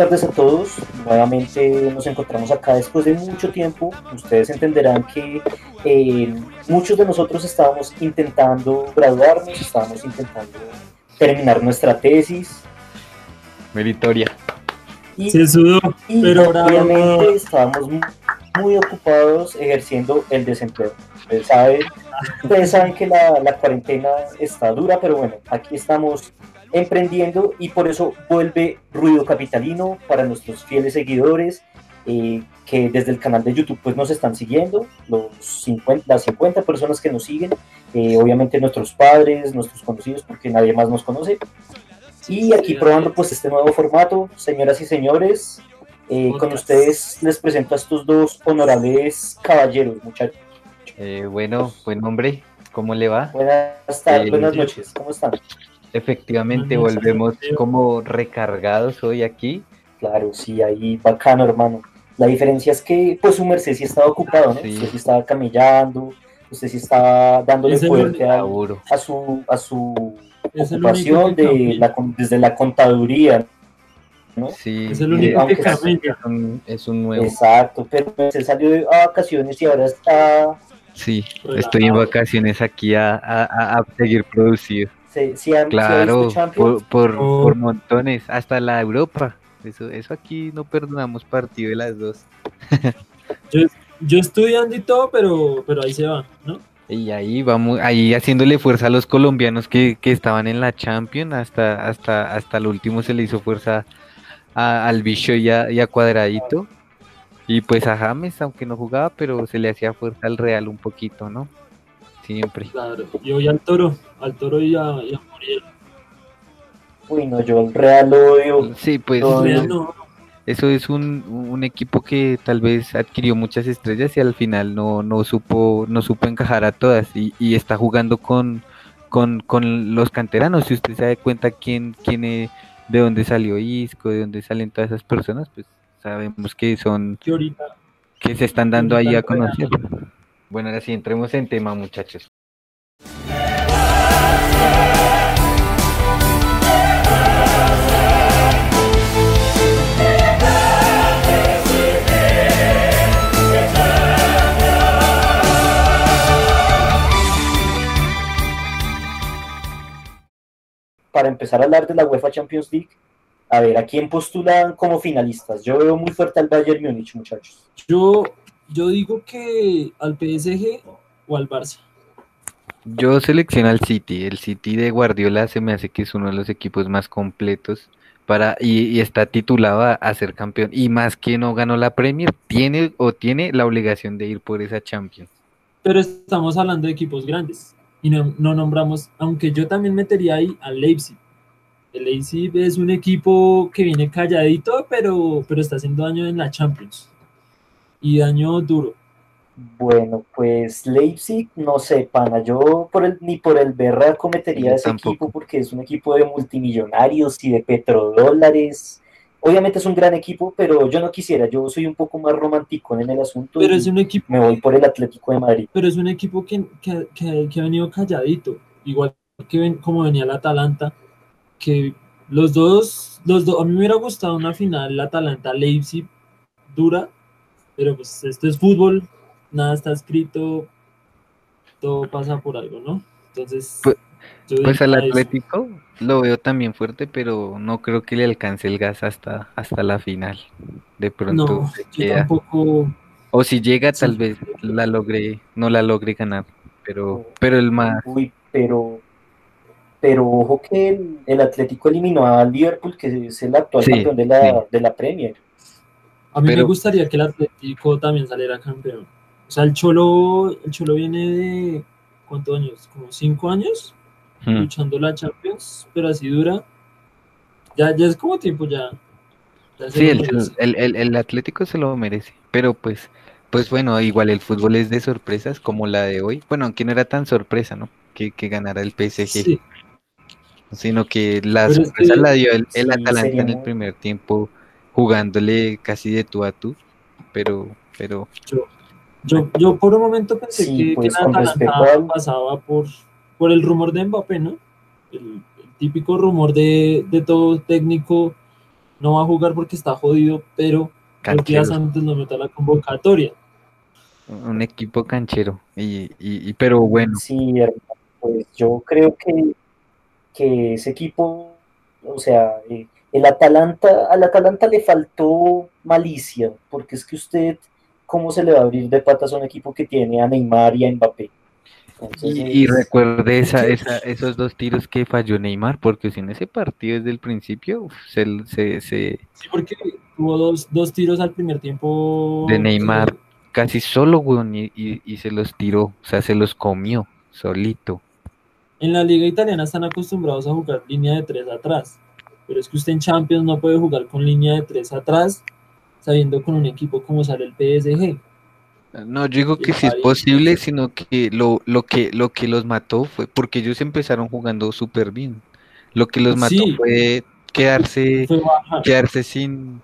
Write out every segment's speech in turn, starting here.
tardes a todos. Nuevamente nos encontramos acá después de mucho tiempo. Ustedes entenderán que eh, muchos de nosotros estábamos intentando graduarnos, estábamos intentando terminar nuestra tesis. Meritoria. Y, Se sudó, y pero bravo. obviamente estábamos muy, muy ocupados ejerciendo el desempleo. Ustedes saben, ustedes saben que la, la cuarentena está dura, pero bueno, aquí estamos emprendiendo y por eso vuelve Ruido Capitalino para nuestros fieles seguidores eh, que desde el canal de YouTube pues nos están siguiendo, los 50, las 50 personas que nos siguen, eh, obviamente nuestros padres, nuestros conocidos porque nadie más nos conoce. Y aquí probando pues este nuevo formato, señoras y señores, eh, con ustedes les presento a estos dos honorables caballeros, muchachos. Eh, bueno, buen hombre, ¿cómo le va? Buenas tardes, Eh, buenas noches, ¿cómo están? Efectivamente, volvemos como recargados hoy aquí. Claro, sí, ahí bacano, hermano. La diferencia es que, pues, su merced sí estaba ocupado, ¿no? Sí. Usted sí estaba camellando, usted sí estaba dándole fuerte a, Seguro. a su, a su Es ocupación de la, desde la contaduría, ¿no? Sí, Es el único que camella. es un, es un nuevo. Exacto, pero se salió de a vacaciones y ahora está, Sí, Relajado. estoy en vacaciones aquí a, a, a- a seguir producido. Se, si han, ha Claro, visto por, por, Oh. por montones, hasta la Europa. Eso, eso aquí no perdonamos partido de las dos. Yo, yo estudiando y todo, pero, pero ahí se va, ¿no? Y ahí vamos, ahí haciéndole fuerza a los colombianos que, que estaban en la Champions, hasta, hasta, hasta el último se le hizo fuerza a- al bicho y a, y a Cuadradito. Y pues a James, aunque no jugaba, pero se le hacía fuerza al Real un poquito, ¿no? Siempre. Claro. Y hoy al toro, al toro y a, y a Muriel. uy, no, yo el Real lo odio. Sí, pues No, Real no. eso es un, un equipo que tal vez adquirió muchas estrellas y al final no, no supo, no supo encajar a todas y, y está jugando con, con, con los canteranos. Si usted se da cuenta quién, quién es- de dónde salió Isco, de dónde salen todas esas personas, pues sabemos que son, Que ahorita. que se están dando ahí a conocer. Bueno, ahora sí, entremos en tema, muchachos. Para empezar a hablar de la UEFA Champions League, a ver, ¿a quién postulan como finalistas? Yo veo muy fuerte al Bayern Múnich, muchachos. Yo, yo digo que al PSG o al Barça. Yo selecciono al City. El City de Guardiola se me hace que es uno de los equipos más completos para y, y está titulado a, a ser campeón. Y más que no ganó la Premier, tiene o tiene la obligación de ir por esa Champions. Pero estamos hablando de equipos grandes. Y no, no nombramos, aunque yo también metería ahí al Leipzig. El Leipzig es un equipo que viene calladito, pero, pero está haciendo daño en la Champions. Y daño duro. Bueno, pues Leipzig, no sé, pana, yo por el, ni por el Berra cometería Yo ese tampoco. equipo porque es un equipo de multimillonarios y de petrodólares. Obviamente es un gran equipo, pero yo no quisiera, yo soy un poco más romántico en el asunto Pero y es un equipo, me voy por el Atlético de Madrid. pero es un equipo que, que, que- que ha venido calladito. Igual que ven, como venía el Atalanta, que los dos, los dos, a mí me hubiera gustado una final, el Atalanta-Leipzig dura, pero pues esto es fútbol, nada está escrito, todo pasa por algo, ¿no? Entonces, Pues- Pues al eso. Atlético lo veo también fuerte, pero no creo que le alcance el gas hasta, hasta la final. De pronto No, se yo queda. tampoco. O si llega, Sí. tal vez la logre, no la logre ganar. Pero, pero el más, Uy, pero, pero ojo que el, el Atlético eliminó al Liverpool, que es el actual Sí, campeón de la, sí. de la Premier. A mí me gustaría que el Atlético también saliera campeón. O sea, el Cholo, el Cholo viene de ¿cuántos años? ¿Como cinco años? Hmm. luchando la Champions, pero así dura. Ya, ya es como tiempo ya. Sí, el, el, el- el Atlético se lo merece, pero pues, pues bueno, igual el fútbol es de sorpresas como la de hoy. Bueno, aunque no era tan sorpresa, ¿no? Que, que ganara el PSG, Sí, sino que la Pero es sorpresa que- la dio el, el Sí, Atalanta sería en el primer tiempo, jugándole casi de tú a tú, pero, pero yo, yo por un momento pensé Sí, que, que pues, la Atalanta pasaba por, por el rumor de Mbappé, ¿no? El, el típico rumor de, de todo técnico no va a jugar porque está jodido, pero dos días antes lo mete a la convocatoria. un equipo canchero, y, y, y- pero bueno, Sí, pues yo creo que, que ese equipo, o sea, eh, el Atalanta, al Atalanta le faltó malicia, porque es que usted, ¿cómo se le va a abrir de patas a un equipo que tiene a Neymar y a Mbappé? Entonces, Y, recuerde esa, esos dos tiros que falló Neymar, porque si en ese partido desde el principio uf, se, se, se- Sí, porque tuvo dos, dos tiros al primer tiempo. de Neymar casi solo, weón, y, y- y se los tiró, o sea, se los comió solito. En la liga italiana están acostumbrados a jugar línea de tres atrás, pero es que usted en Champions no puede jugar con línea de tres atrás, sabiendo con un equipo como sale el PSG. No, yo digo que sí es posible, sino que lo, lo que lo que los mató fue porque ellos empezaron jugando súper bien. Lo que los mató Sí. fue quedarse, Fue quedarse sin,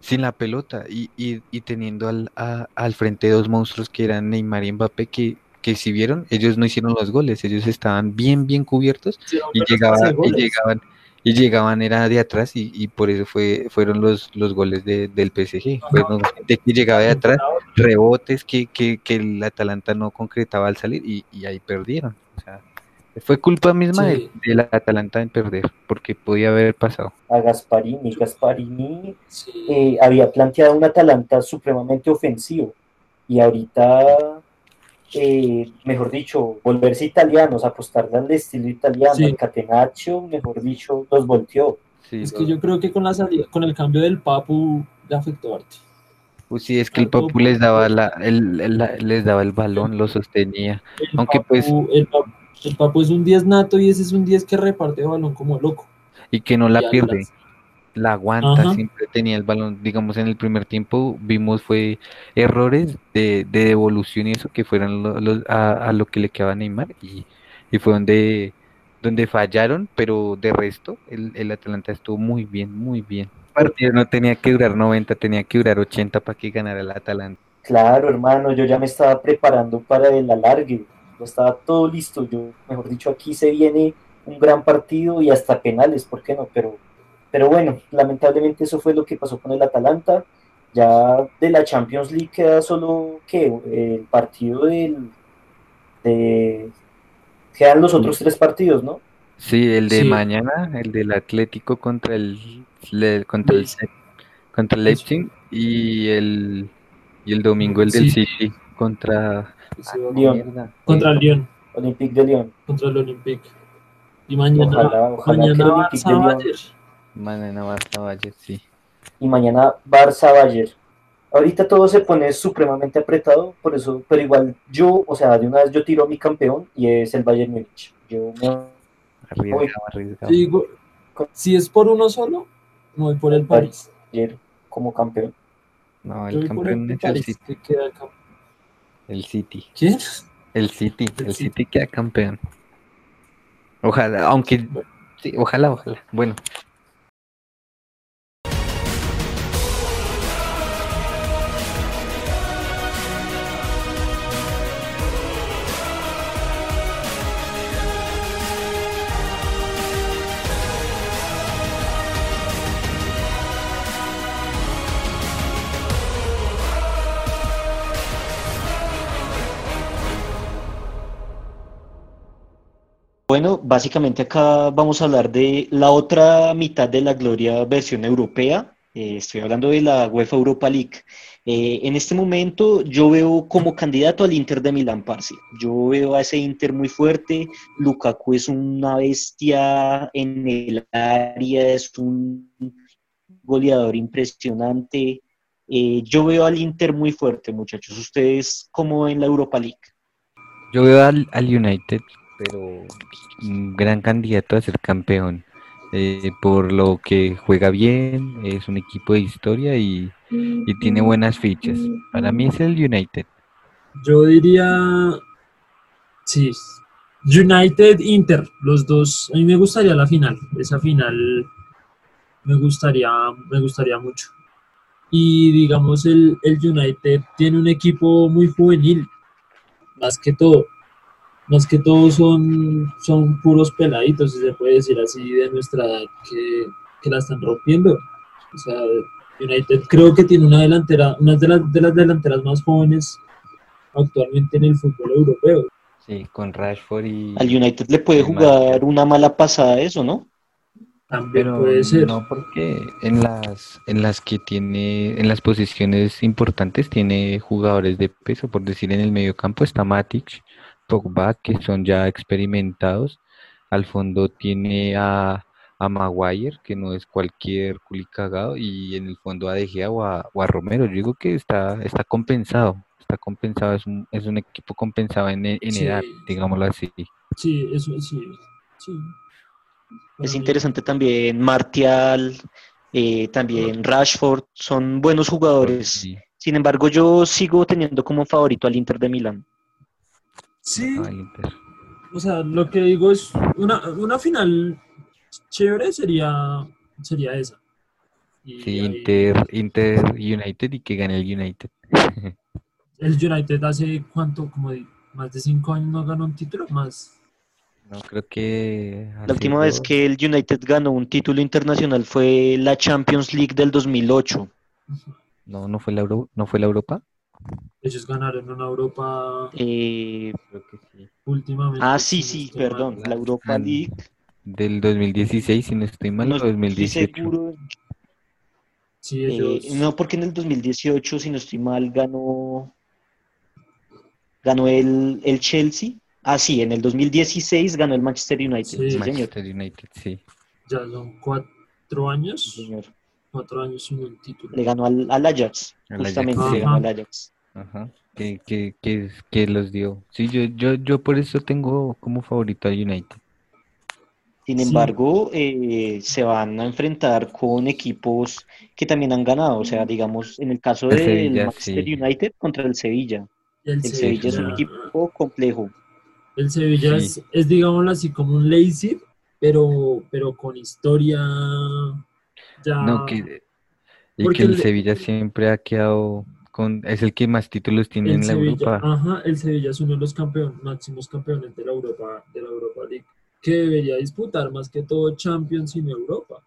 sin la pelota y, y, y teniendo al, a- al frente dos monstruos que eran Neymar y Mbappé que, que si vieron, ellos no hicieron los goles, ellos estaban bien, bien cubiertos y buenos llegaba, pases y llegaban, y llegaban era de atrás y, y por eso fue, fueron los, los goles de, del PSG. Fueron gente que llegaba de atrás, rebotes que, que, que el Atalanta no concretaba al salir y, y ahí perdieron. O sea, fue culpa misma Sí. del, del Atalanta en perder, porque podía haber pasado. a Gasparini, Gasparini Sí. eh, había planteado un Atalanta supremamente ofensivo y ahorita, eh, mejor dicho, volverse italianos, apostarle al estilo italiano, Sí. el catenaccio, mejor dicho, los volteó. Sí, Es que yo creo que con la salida, con el cambio del Papu le afectó harto. pues sí, es que el Papu les daba por- la, el, el- la- les daba el balón, lo sostenía. El Aunque, pues- Papu- el, Papu, el Papu es un 10 nato y ese es un 10 que reparte balón como loco. Y que no la pierde, la aguanta, Ajá. siempre tenía el balón. Digamos, en el primer tiempo vimos fue errores de, de devolución y eso que fueron los- a, a lo que le quedaba a Neymar y, y fue donde, donde fallaron, pero de resto el, el Atalanta estuvo muy bien, muy bien. El partido no tenía que durar 90, tenía que durar 80 para que ganara el Atalanta. Claro, hermano, yo ya me estaba preparando para el alargue, ya estaba todo listo, yo, mejor dicho, aquí se viene un gran partido y hasta penales, ¿por qué no? Pero, pero bueno, lamentablemente eso fue lo que pasó con el Atalanta, ya de la Champions League queda solo, ¿qué? El partido del, de, quedan los otros tres partidos, ¿no? Sí, el de Sí. mañana, el del Atlético contra el, le- contra el, Leipzig. contra el Leipzig y el, y el domingo el del Sí. City contra Lyon. Contra el Lyon, Olympique de Lyon. contra el Olympique. Y mañana, Ojalá, ojalá que el mañana Olympique de Lyon. Mañana Barça Bayern, sí. y mañana Barça Bayern. Ahorita todo se pone supremamente apretado, por eso, pero igual yo, o sea, de una vez yo tiro a mi campeón y es el Bayern Múnich. Yo me Arriesgado, digo, si es por uno solo, me voy por el París. ayer como campeón. No, el por el campeón es el París. City. que queda campeón. El City. ¿Quién? El City. El El City. City queda campeón. Ojalá, aunque sí, ojalá, ojalá. Bueno, Bueno, básicamente acá vamos a hablar de la otra mitad de la gloria versión europea. Eh, estoy hablando de la UEFA Europa League. Eh, en este momento yo veo como candidato al Inter de Milán, parce. Yo veo a ese Inter muy fuerte. Lukaku es una bestia en el área, es un goleador impresionante. Eh, yo veo al Inter muy fuerte, muchachos. ¿Ustedes cómo en la Europa League? yo veo al, al United pero un gran candidato a ser campeón. eh, por lo que juega bien, es un equipo de historia y, y tiene buenas fichas. Para mí es el United. Yo diría. Sí. United Inter, los dos. A mí me gustaría la final. Esa final me gustaría, me gustaría mucho. Y digamos, el, el United tiene un equipo muy juvenil, más que todo. Más que todo son, son puros peladitos, si se puede decir así, de nuestra edad, que, que la están rompiendo. O sea, United creo que tiene una delantera, una de las, de las delanteras más jóvenes actualmente en el fútbol europeo. Sí, con Rashford y... Al United le puede jugar una mala pasada eso, ¿no? También Pero puede ser. no porque en las en las que tiene en las posiciones importantes tiene jugadores de peso, por decir en el mediocampo está Matic, Pogba que son ya experimentados, al fondo tiene a, a Maguire que no es cualquier culicagado y en el fondo a De Gea o a, o a Romero, yo digo que está está compensado, está compensado, es un, es un equipo compensado en, en Sí. edad, digámoslo así. Sí, eso sí. sí. Es interesante también Martial, eh, también Rashford, son buenos jugadores. Sí, Sin embargo, yo sigo teniendo como favorito al Inter de Milán. Sí, o sea, lo que digo es una, una final chévere sería, sería esa. Y Sí, ahí- Inter, Inter United y que gane el United. El United hace cuánto, como de- más de cinco años no ganó un título, más. No, creo que La última vez que el United ganó un título internacional fue la Champions League del 2008. No, no fue la Euro- no fue la Europa. Ellos ganaron en Europa Eh, Creo que sí. últimamente. ah, sí, sí, perdón, la Europa League. Del 2016, si no estoy mal, No o estoy 2018. seguro, Sí, eh, no, porque en el 2018, si no estoy mal, ganó, ganó el, el Chelsea. Ah, sí, en el 2016 ganó el Manchester United. Sí. Sí, señor. Manchester United, sí. Ya son cuatro años. Sí, señor. Cuatro años sin un título. Le ganó al, al Ajax. Al Justamente Ajax, le ganó al Ajax. Ajá. Que, que, que, que los dio. Sí, yo, yo, yo por eso tengo como favorito al United. Sin Sí. embargo, eh, se van a enfrentar con equipos que también han ganado. O sea, digamos, en el caso El del Sevilla, Manchester sí. United contra el Sevilla. El El Sevilla es un equipo complejo. El Sevilla Sí. es, es, digámoslo así, como un lazy, pero, pero con historia ya. No, que, y porque que el el- Sevilla siempre ha quedado con, es el que más títulos tiene en la Sevilla, Europa. ajá, el Sevilla es uno de los campeones, máximos campeones de la Europa, de la Europa League, que debería disputar más que todo Champions en Europa.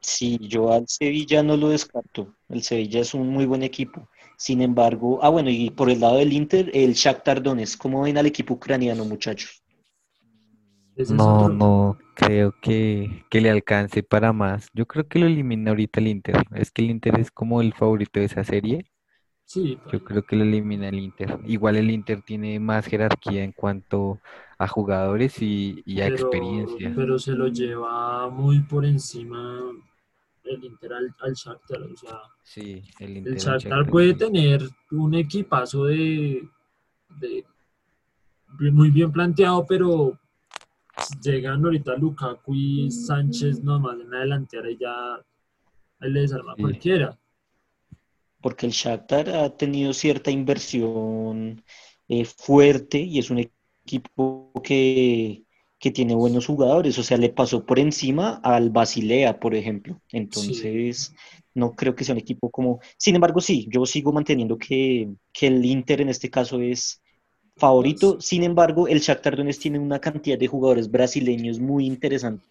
Sí, yo al Sevilla no lo descarto. El Sevilla es un muy buen equipo. Sin embargo, ah, bueno, y por el lado del Inter, el Shakhtar Donetsk. ¿Cómo ven al equipo ucraniano, muchachos? Ese es No, otro. no creo que, que le alcance para más. Yo creo que lo elimina ahorita el Inter. Es que el Inter es como el favorito de esa serie. Sí, Yo creo que lo elimina el Inter. Igual el Inter tiene más jerarquía en cuanto a jugadores y, y a pero, experiencia. pero se lo lleva muy por encima el Inter al, al Shakhtar, o sea, Sí, el Inter. el al Shakhtar Shakhtar, puede sí. tener un equipazo de, de- muy bien planteado, pero llegan ahorita Lukaku y Sánchez nomás en la delantera y ya le desarma a cualquiera. Porque el Shakhtar ha tenido cierta inversión eh, fuerte y es un equipo que, que tiene buenos jugadores. O sea, le pasó por encima al Basilea, por ejemplo. Entonces, no creo que sea un equipo como... Sin embargo, sí, yo sigo manteniendo que, que el Inter en este caso es favorito. Sin embargo, el Shakhtar Donetsk tiene una cantidad de jugadores brasileños muy interesantes.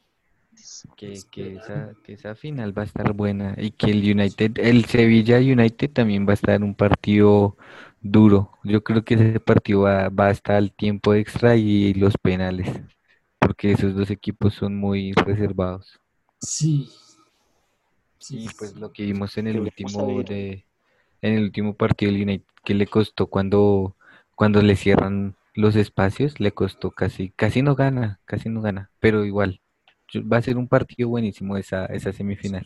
Que, que esa, que esa final va a estar buena y que el United, el Sevilla United también va a estar un partido duro. Yo creo que ese partido va, va a estar al tiempo extra y los penales, porque esos dos equipos son muy reservados. Sí. Sí, Y pues lo que vimos en el último de, en el último partido del United, que le costó cuando, cuando le cierran los espacios, le costó casi, casi no gana, casi no gana, pero igual, va a ser un partido buenísimo esa, esa semifinal.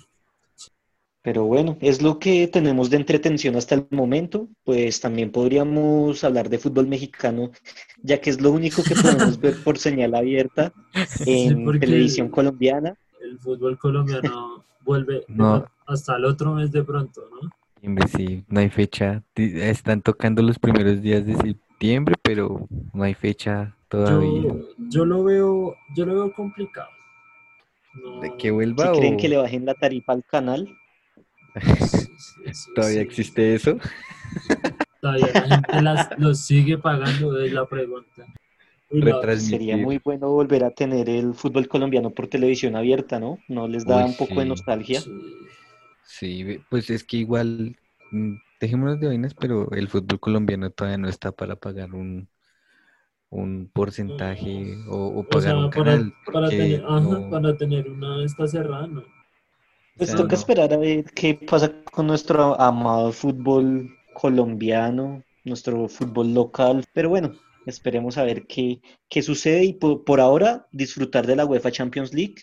Pero bueno, es lo que tenemos de entretención hasta el momento. Pues también podríamos hablar de fútbol mexicano, ya que es lo único que podemos ver por señal abierta en televisión colombiana. El fútbol colombiano vuelve No. hasta el otro mes de pronto, ¿no? Sí, no hay fecha. Están tocando los primeros días de septiembre, pero no hay fecha todavía. Yo, yo lo veo, yo lo veo complicado. No, ¿De que Si vuelva creen o que le bajen la tarifa al canal, sí, sí, sí, todavía sí. existe eso? Todavía la gente las, los sigue pagando, es la pregunta. Sería muy bueno volver a tener el fútbol colombiano por televisión abierta, ¿no? ¿No les da Uy, un poco de sí. nostalgia? Sí. Pues es que igual, mm, dejémonos de vainas, pero el fútbol colombiano todavía no está para pagar un, un porcentaje o, o O pagar sea, un para, canal. para porque tener, ajá, no- para tener una esta cerrada, ¿no? Pues sea, toca no. esperar a ver qué pasa con nuestro amado fútbol colombiano, nuestro fútbol local. Pero bueno, esperemos a ver qué, qué sucede y por, por ahora disfrutar de la UEFA Champions League.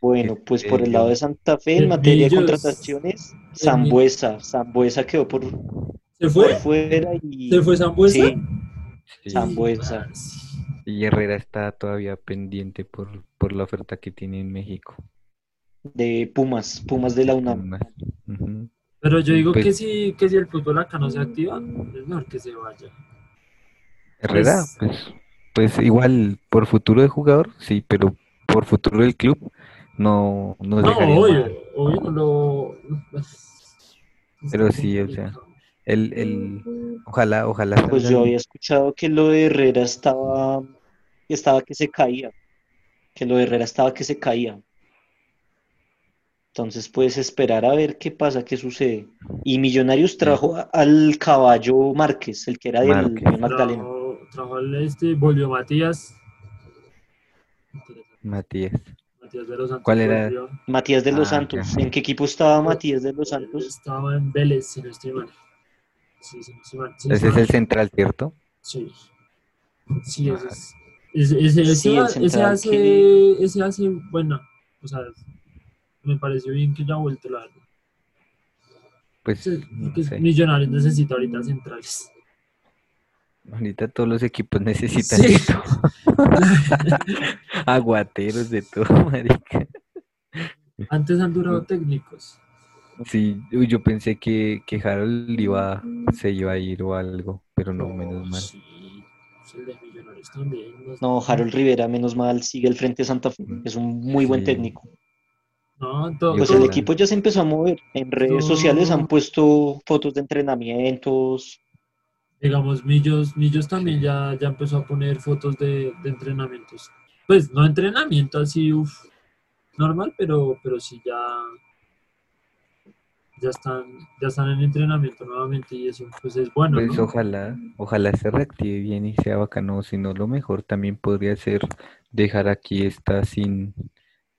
Bueno, pues por el lado de Santa Fe, en El materia de contrataciones, Zambuesa. Zambuesa quedó por, ¿Se por fue? fuera y ¿Se fue Sambuesa? Sí, sí, Zambuesa. Sí. y Herrera está todavía pendiente por, por la oferta que tiene en México. de Pumas, Pumas de la UNAM. Pero yo digo Pues- que si, que si el fútbol acá no se activa, es mejor que se vaya. Herrera, Pues- pues, pues igual por futuro de jugador, sí, pero por futuro del club no, no No, obvio, obvio, no lo... Pero sí, o sea, El, el, ojalá, ojalá Pues yo había escuchado que lo de Herrera estaba, estaba que se caía, que lo de Herrera estaba que se caía. Entonces, pues esperar a ver qué pasa, qué sucede. Y Millonarios trajo al caballo Márquez, el que era del del Magdalena. Trajo, trajo al este, volvió Matías. Matías. Matías de los Santos. ¿Cuál era? volvió. Matías de los Ah, Santos. ya. ¿En qué equipo estaba Matías de los Él Santos? Estaba en Vélez, si no estoy mal. Sí, si no estoy mal. Ese es el central, ¿cierto? Sí. Sí, ese es. Ese, ese, ese, Sí, el ese central hace, que- ese hace, bueno, o sea, me pareció bien que ya ha vuelto la verdad. Pues Sí, no que sé. Millonarios necesita ahorita centrales. Ahorita todos los equipos necesitan Sí. de todo. Aguateros de todo, marica. Antes han durado técnicos. Sí, uy, yo pensé que, que Harold iba, se iba a ir o algo, pero no, menos mal. Sí, el también. No, Harold Rivera, menos mal, sigue al frente de Santa Fe. Es un muy buen técnico. No, todo, Pues el equipo ya se empezó a mover. En redes No. sociales han puesto fotos de entrenamientos. Digamos, Millos, Millos también ya, ya empezó a poner fotos de, de entrenamientos. Pues no entrenamiento así, uff, normal, pero, pero sí ya, ya están, ya están en entrenamiento nuevamente y eso pues es bueno, Pues ¿no? ojalá, ojalá se reactive bien y sea bacano, si no lo mejor también podría ser dejar aquí esta sin,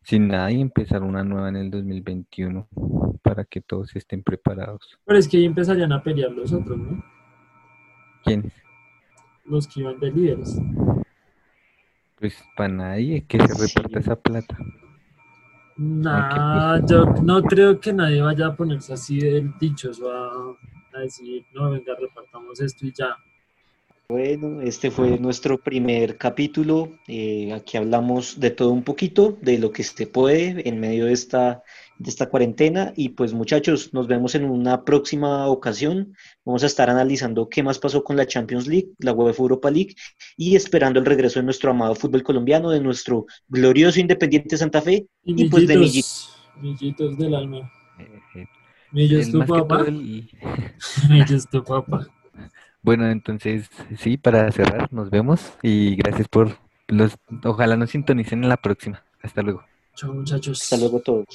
sin nada y empezar una nueva en el 2021 para que todos estén preparados. Pero es que ahí empezarían a pelear los otros, ¿no? ¿Quiénes? Los que iban de líderes. Pues para nadie que se Sí. reparta esa plata. Nah, yo no creo que nadie vaya a ponerse así de dichoso a, a decir, no, venga, repartamos esto y ya. Bueno, este fue nuestro primer capítulo. Eh, aquí hablamos de todo un poquito, de lo que se puede en medio de esta, de esta cuarentena. Y pues muchachos, nos vemos en una próxima ocasión. Vamos a estar analizando qué más pasó con la Champions League, la UEFA Europa League y esperando el regreso de nuestro amado fútbol colombiano, de nuestro glorioso Independiente Santa Fe. Y, Y pues de millitos, millitos del alma. Eh, eh, Millos tu papá. todo el- Millos tu papá. Bueno, entonces sí, para cerrar, nos vemos y gracias por los, ojalá nos sintonicen en la próxima. Hasta luego. Chao muchachos. Hasta luego todos.